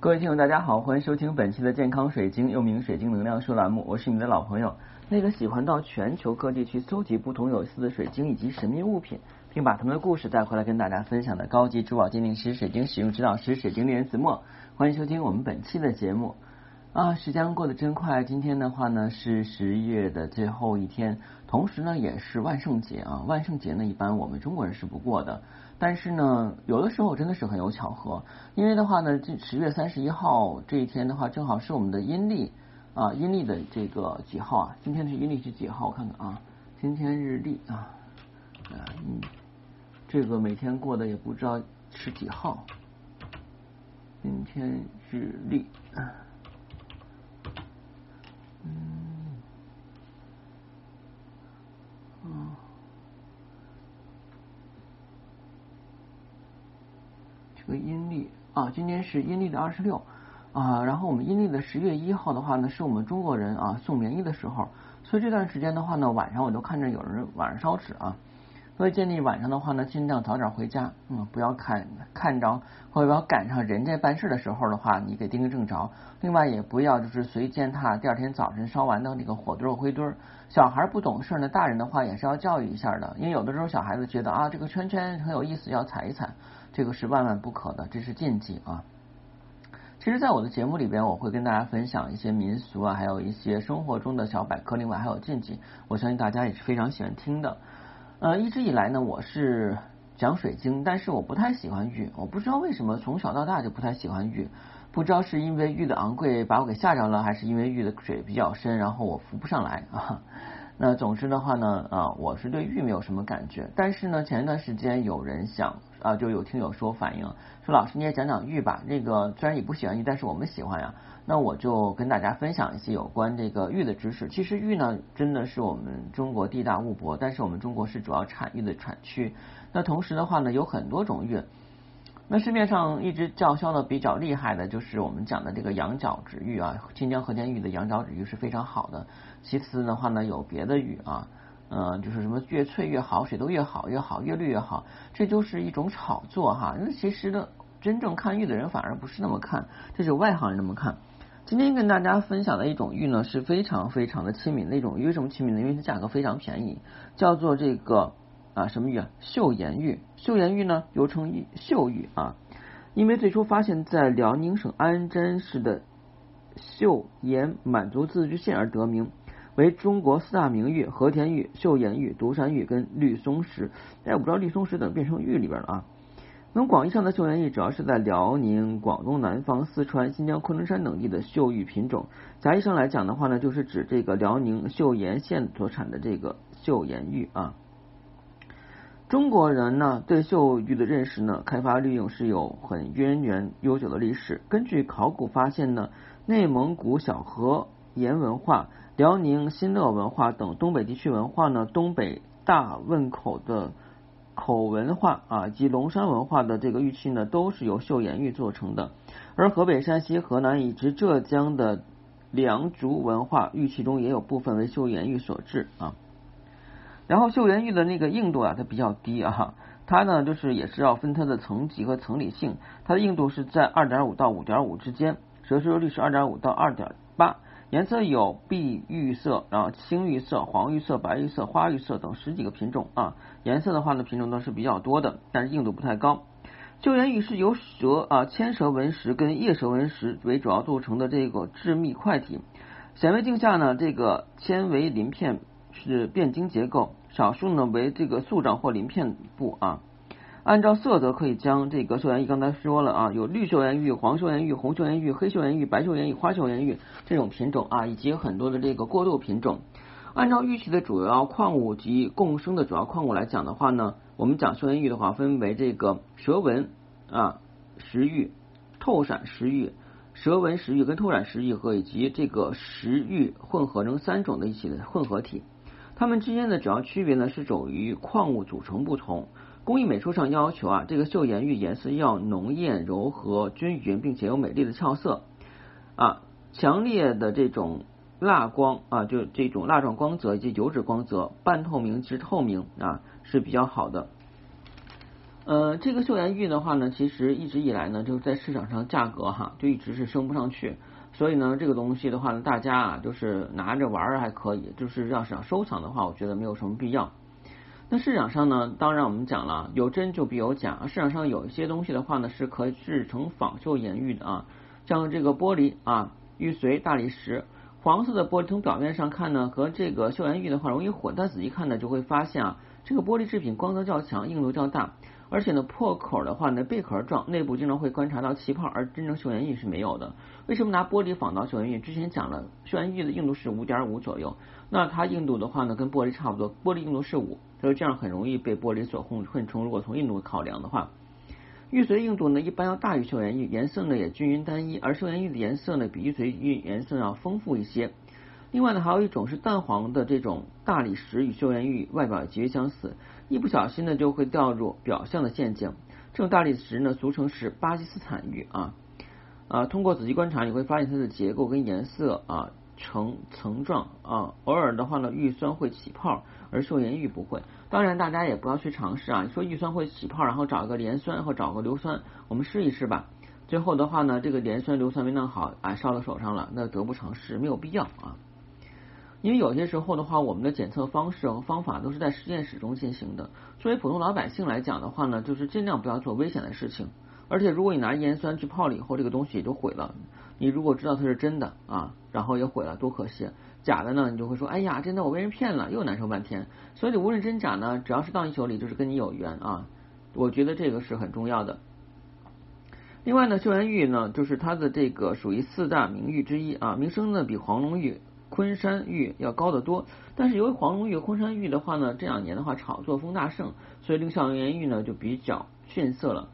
各位听友，大家好，欢迎收听本期的健康水晶，又名水晶能量说栏目。我是你的老朋友，那个喜欢到全球各地去搜集不同有意思的水晶以及神秘物品，并把他们的故事带回来跟大家分享的高级珠宝鉴定师、水晶使用指导师、水晶猎人子墨。欢迎收听我们本期的节目。啊，时间过得真快，今天的话呢是十一月的最后一天，同时呢也是万圣节啊。万圣节呢一般我们中国人是不过的，但是呢有的时候真的是很有巧合，因为的话呢这十月三十一号这一天的话正好是我们的阴历啊阴历的这个几号啊？今天是阴历是几号？我看看啊，今天日历啊，嗯，这个每天过的也不知道是几号，今天日历。嗯，啊，今天是阴历的二十六啊，然后我们阴历的十月一号的话呢，是我们中国人啊送棉衣的时候，所以这段时间的话呢，晚上我都看着有人晚上烧纸啊。所以建议晚上的话呢，尽量早点回家，嗯，不要看看着或者要赶上人家办事的时候的话，你给盯个正着。另外也不要就是随意践踏第二天早晨烧完的那个火堆儿灰堆儿。小孩不懂事呢，大人的话也是要教育一下的，因为有的时候小孩子觉得啊这个圈圈很有意思，要踩一踩，这个是万万不可的，这是禁忌啊。其实，在我的节目里边，我会跟大家分享一些民俗啊，还有一些生活中的小百科，另外还有禁忌，我相信大家也是非常喜欢听的。呃，一直以来呢，我是讲水晶，但是我不太喜欢玉。我不知道为什么从小到大就不太喜欢玉，不知道是因为玉的昂贵把我给吓着了，还是因为玉的水比较深，然后我浮不上来啊。那总之的话呢，啊，我是对玉没有什么感觉。但是呢，前一段时间有人想啊，就有听友说反映说，老师你也讲讲玉吧。这个虽然你不喜欢玉，但是我们喜欢呀。那我就跟大家分享一些有关这个玉的知识。其实玉呢，真的是我们中国地大物博，但是我们中国是主要产玉的产区。那同时的话呢，有很多种玉。那市面上一直叫嚣的比较厉害的，就是我们讲的这个羊角纸玉啊，新疆和田玉的羊角纸玉是非常好的。其次的话呢，有别的玉啊，嗯，就是什么越脆越好，水都越好越好，越绿越好，这就是一种炒作哈。那其实呢，真正看玉的人反而不是那么看，这是外行人那么看。今天跟大家分享的一种玉呢，是非常非常的亲民的一种玉。为什么亲民呢？因为它价格非常便宜，叫做这个啊什么玉啊？岫岩玉。岫岩玉呢，又称玉岫玉啊，因为最初发现在辽宁省安贞市的岫岩满族自治县而得名，为中国四大名玉：和田玉、岫岩玉、独山玉跟绿松石。哎，我不知道绿松石怎么变成玉里边了啊？那么广义上的岫岩玉主要是在辽宁、广东南方、四川、新疆昆仑山等地的岫玉品种。狭义上来讲的话呢，就是指这个辽宁岫岩县所产的这个岫岩玉啊。中国人呢对岫玉的认识呢，开发利用是有很渊源悠久的历史。根据考古发现呢，内蒙古小河岩文化、辽宁新乐文化等东北地区文化呢，东北大汶口的。口文化啊及龙山文化的这个玉器呢，都是由岫岩玉做成的。而河北、山西、河南以及浙江的良渚文化玉器中，也有部分为岫岩玉所制啊。然后岫岩玉的那个硬度啊，它比较低啊，它呢就是也是要分它的层级和层理性，它的硬度是在二点五到五点五之间，折射率是二点五到二点八。颜色有碧玉色、然后青玉色、黄玉色、白玉色、花玉色等十几个品种啊。颜色的话呢，品种都是比较多的，但是硬度不太高。岫岩玉是由蛇啊千蛇纹石跟叶蛇纹石为主要构成的这个致密块体。显微镜下呢，这个纤维鳞片是变晶结构，少数呢为这个素状或鳞片部啊。按照色泽可以将这个岫岩玉，刚才说了啊，有绿岫岩玉、黄岫岩玉、红岫岩玉、黑岫岩玉、白岫岩玉、花岫岩玉这种品种啊，以及很多的这个过渡品种。按照玉器的主要矿物及共生的主要矿物来讲的话呢，我们讲岫岩玉的话，分为这个蛇纹啊石玉、透闪石玉、蛇纹石玉跟透闪石玉和以及这个石玉混合成三种的一起的混合体。它们之间的主要区别呢，是属于矿物组成不同。工艺美术上要求啊，这个岫岩玉颜色要浓艳、柔和、均匀，并且有美丽的俏色啊，强烈的这种蜡光啊，就这种蜡状光泽以及油脂光泽，半透明至透明啊是比较好的。呃，这个岫岩玉的话呢，其实一直以来呢，就是在市场上价格哈，就一直是升不上去。所以呢，这个东西的话呢，大家啊，就是拿着玩儿还可以，就是要想收藏的话，我觉得没有什么必要。那市场上呢，当然我们讲了，有真就必有假。市场上有一些东西的话呢，是可以制成仿岫岩玉的啊，像这个玻璃啊、玉髓、大理石，黄色的玻璃从表面上看呢，和这个岫岩玉的话容易混，但仔细看呢，就会发现啊，这个玻璃制品光泽较强，硬度较大。而且呢，破口的话呢，贝壳状，内部经常会观察到气泡，而真正岫岩玉是没有的。为什么拿玻璃仿造岫岩玉？之前讲了，岫岩玉的硬度是五点五左右，那它硬度的话呢，跟玻璃差不多，玻璃硬度是五，所以这样很容易被玻璃所混混充。如果从硬度考量的话，玉髓硬度呢一般要大于岫岩玉，颜色呢也均匀单一，而岫岩玉的颜色呢比玉髓玉颜色要丰富一些。另外呢，还有一种是淡黄的这种大理石与岫岩玉外表极为相似。一不小心呢，就会掉入表象的陷阱。这种大理石呢，俗称是巴基斯坦玉啊啊。通过仔细观察，你会发现它的结构跟颜色啊呈层状啊。偶尔的话呢，玉酸会起泡，而岫岩玉不会。当然，大家也不要去尝试啊。你说玉酸会起泡，然后找一个盐酸或找个硫酸，我们试一试吧。最后的话呢，这个盐酸硫酸没弄好，啊，烧到手上了，那得不偿失，没有必要啊。因为有些时候的话，我们的检测方式和方法都是在实验室中进行的。作为普通老百姓来讲的话呢，就是尽量不要做危险的事情。而且如果你拿盐酸去泡了以后，这个东西也就毁了。你如果知道它是真的啊，然后也毁了，多可惜。假的呢，你就会说，哎呀，真的我被人骗了，又难受半天。所以无论真假呢，只要是到你手里，就是跟你有缘啊。我觉得这个是很重要的。另外呢，岫岩玉呢，就是它的这个属于四大名玉之一啊，名声呢比黄龙玉。昆山玉要高得多，但是由于黄龙玉、昆山玉的话呢，这两年的话炒作风大盛，所以令岫岩玉呢就比较逊色了。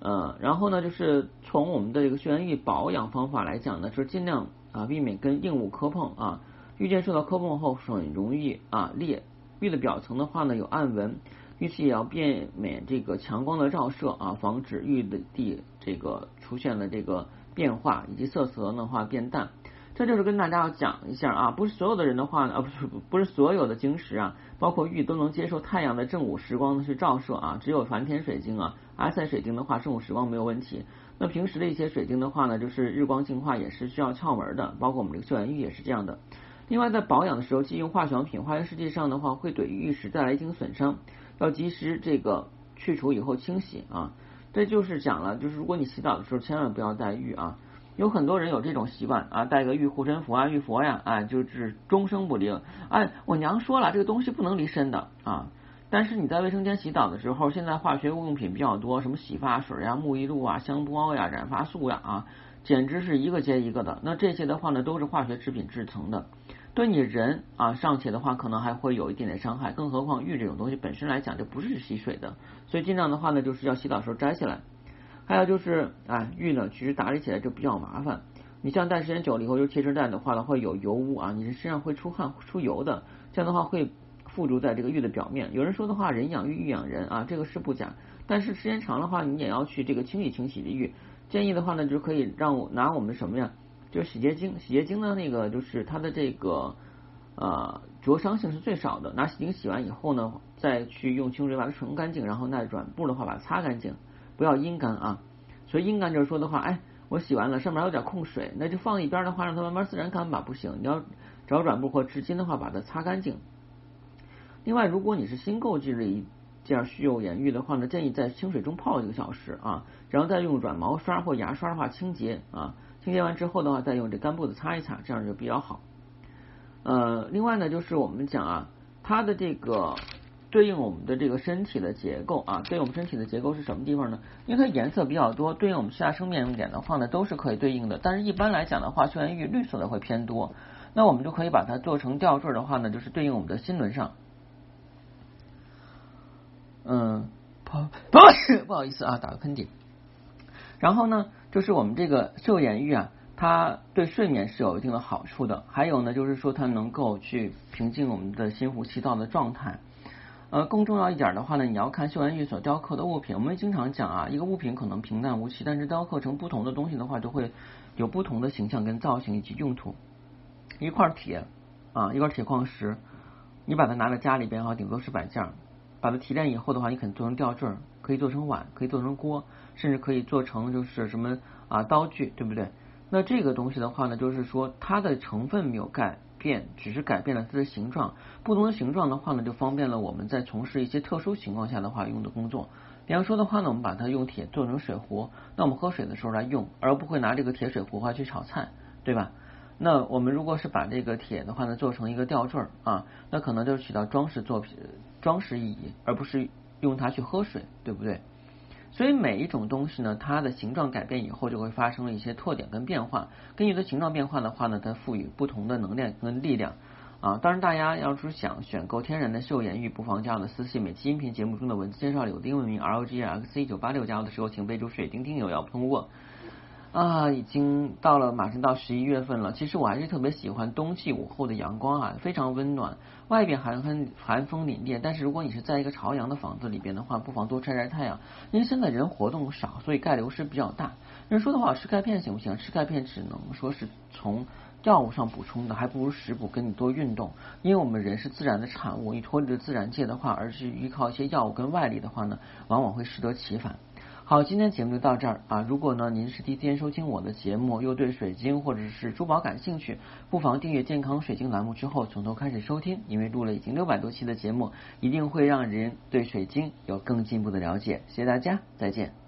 呃，然后呢，就是从我们的这个岫岩玉保养方法来讲呢，就是尽量啊避免跟硬物磕碰啊，玉件受到磕碰后很容易啊裂。玉的表层的话呢有暗纹，玉器也要避免这个强光的照射啊，防止玉的地这个出现了这个变化，以及色泽的话变淡。这就是跟大家要讲一下啊，不是所有的人的话呢，啊不是不是所有的晶石啊，包括玉都能接受太阳的正午时光的去照射啊，只有梵天水晶啊、阿塞水晶的话，正午时光没有问题。那平时的一些水晶的话呢，就是日光净化也是需要窍门的，包括我们这个岫岩玉也是这样的。另外在保养的时候，忌用化学品，化学试剂上的话会对玉石带来一定损伤，要及时这个去除以后清洗啊。这就是讲了，就是如果你洗澡的时候千万不要带玉啊。有很多人有这种习惯啊，带个玉护身符啊、玉佛呀，啊，就是终生不离。哎，我娘说了，这个东西不能离身的啊。但是你在卫生间洗澡的时候，现在化学物用品比较多，什么洗发水呀、沐浴露啊、香包呀、染发素呀啊，简直是一个接一个的。那这些的话呢，都是化学制品制成的，对你人啊尚且的话，可能还会有一点点伤害，更何况玉这种东西本身来讲就不是吸水的，所以尽量的话呢，就是要洗澡时候摘下来。还有就是啊，玉呢，其实打理起来就比较麻烦。你像戴时间久了以后，就贴身戴的话呢，会有油污啊，你是身上会出汗出油的，这样的话会附着在这个玉的表面。有人说的话，人养玉，玉养人啊，这个是不假。但是时间长的话，你也要去这个清洗清洗的玉。建议的话呢，就可以让我拿我们什么呀？就是洗洁精，洗洁精的那个就是它的这个呃灼伤性是最少的。拿洗洁精洗完以后呢，再去用清水把它冲干净，然后那软布的话把它擦干净。不要阴干啊，所以阴干就是说的话，哎，我洗完了，上面还有点控水，那就放一边的话，让它慢慢自然干吧。不行，你要找软布或纸巾的话，把它擦干净。另外，如果你是新购置的一件虚有岩玉的话呢，建议在清水中泡一个小时啊，然后再用软毛刷或牙刷的话清洁啊，清洁完之后的话，再用这干布子擦一擦，这样就比较好。呃，另外呢，就是我们讲啊，它的这个。对应我们的这个身体的结构啊，对应我们身体的结构是什么地方呢？因为它颜色比较多，对应我们下生面点的话呢，都是可以对应的。但是一般来讲的话，岫岩玉绿色的会偏多，那我们就可以把它做成吊坠的话呢，就是对应我们的心轮上。嗯，不不不好意思啊，打个喷嚏。然后呢，就是我们这个岫岩玉啊，它对睡眠是有一定的好处的。还有呢，就是说它能够去平静我们的心浮气躁的状态。呃，更重要一点的话呢，你要看岫岩玉所雕刻的物品。我们经常讲啊，一个物品可能平淡无奇，但是雕刻成不同的东西的话，就会有不同的形象跟造型以及用途。一块铁啊，一块铁矿石，你把它拿在家里边哈，顶多是摆件；把它提炼以后的话，你可能做成吊坠，可以做成碗，可以做成锅，甚至可以做成就是什么啊刀具，对不对？那这个东西的话呢，就是说它的成分没有钙变，只是改变了它的形状。不同的形状的话呢，就方便了我们在从事一些特殊情况下的话用的工作。比方说的话呢，我们把它用铁做成水壶，那我们喝水的时候来用，而不会拿这个铁水壶话去炒菜，对吧？那我们如果是把这个铁的话呢做成一个吊坠啊，那可能就起到装饰作品、装饰意义，而不是用它去喝水，对不对？所以每一种东西呢，它的形状改变以后，就会发生了一些特点跟变化。根据它形状变化的话呢，它赋予不同的能量跟力量啊。当然，大家要是想选购天然的岫岩玉，不妨加我的私信。每期音频节目中的文字介绍里有英文名 R O G X 一九八六，加入的时候请备注水晶听友要通过。啊，已经到了，马上到十一月份了。其实我还是特别喜欢冬季午后的阳光啊，非常温暖。外边寒风寒风凛冽，但是如果你是在一个朝阳的房子里边的话，不妨多晒晒太阳。因为现在人活动少，所以钙流失比较大。人说的话，吃钙片行不行？吃钙片只能说是从药物上补充的，还不如食补跟你多运动。因为我们人是自然的产物，你脱离了自然界的话，而是依靠一些药物跟外力的话呢，往往会适得其反。好，今天节目就到这儿啊！如果呢您是第一天收听我的节目，又对水晶或者是珠宝感兴趣，不妨订阅健康水晶栏目之后从头开始收听，因为录了已经六百多期的节目，一定会让人对水晶有更进一步的了解。谢谢大家，再见。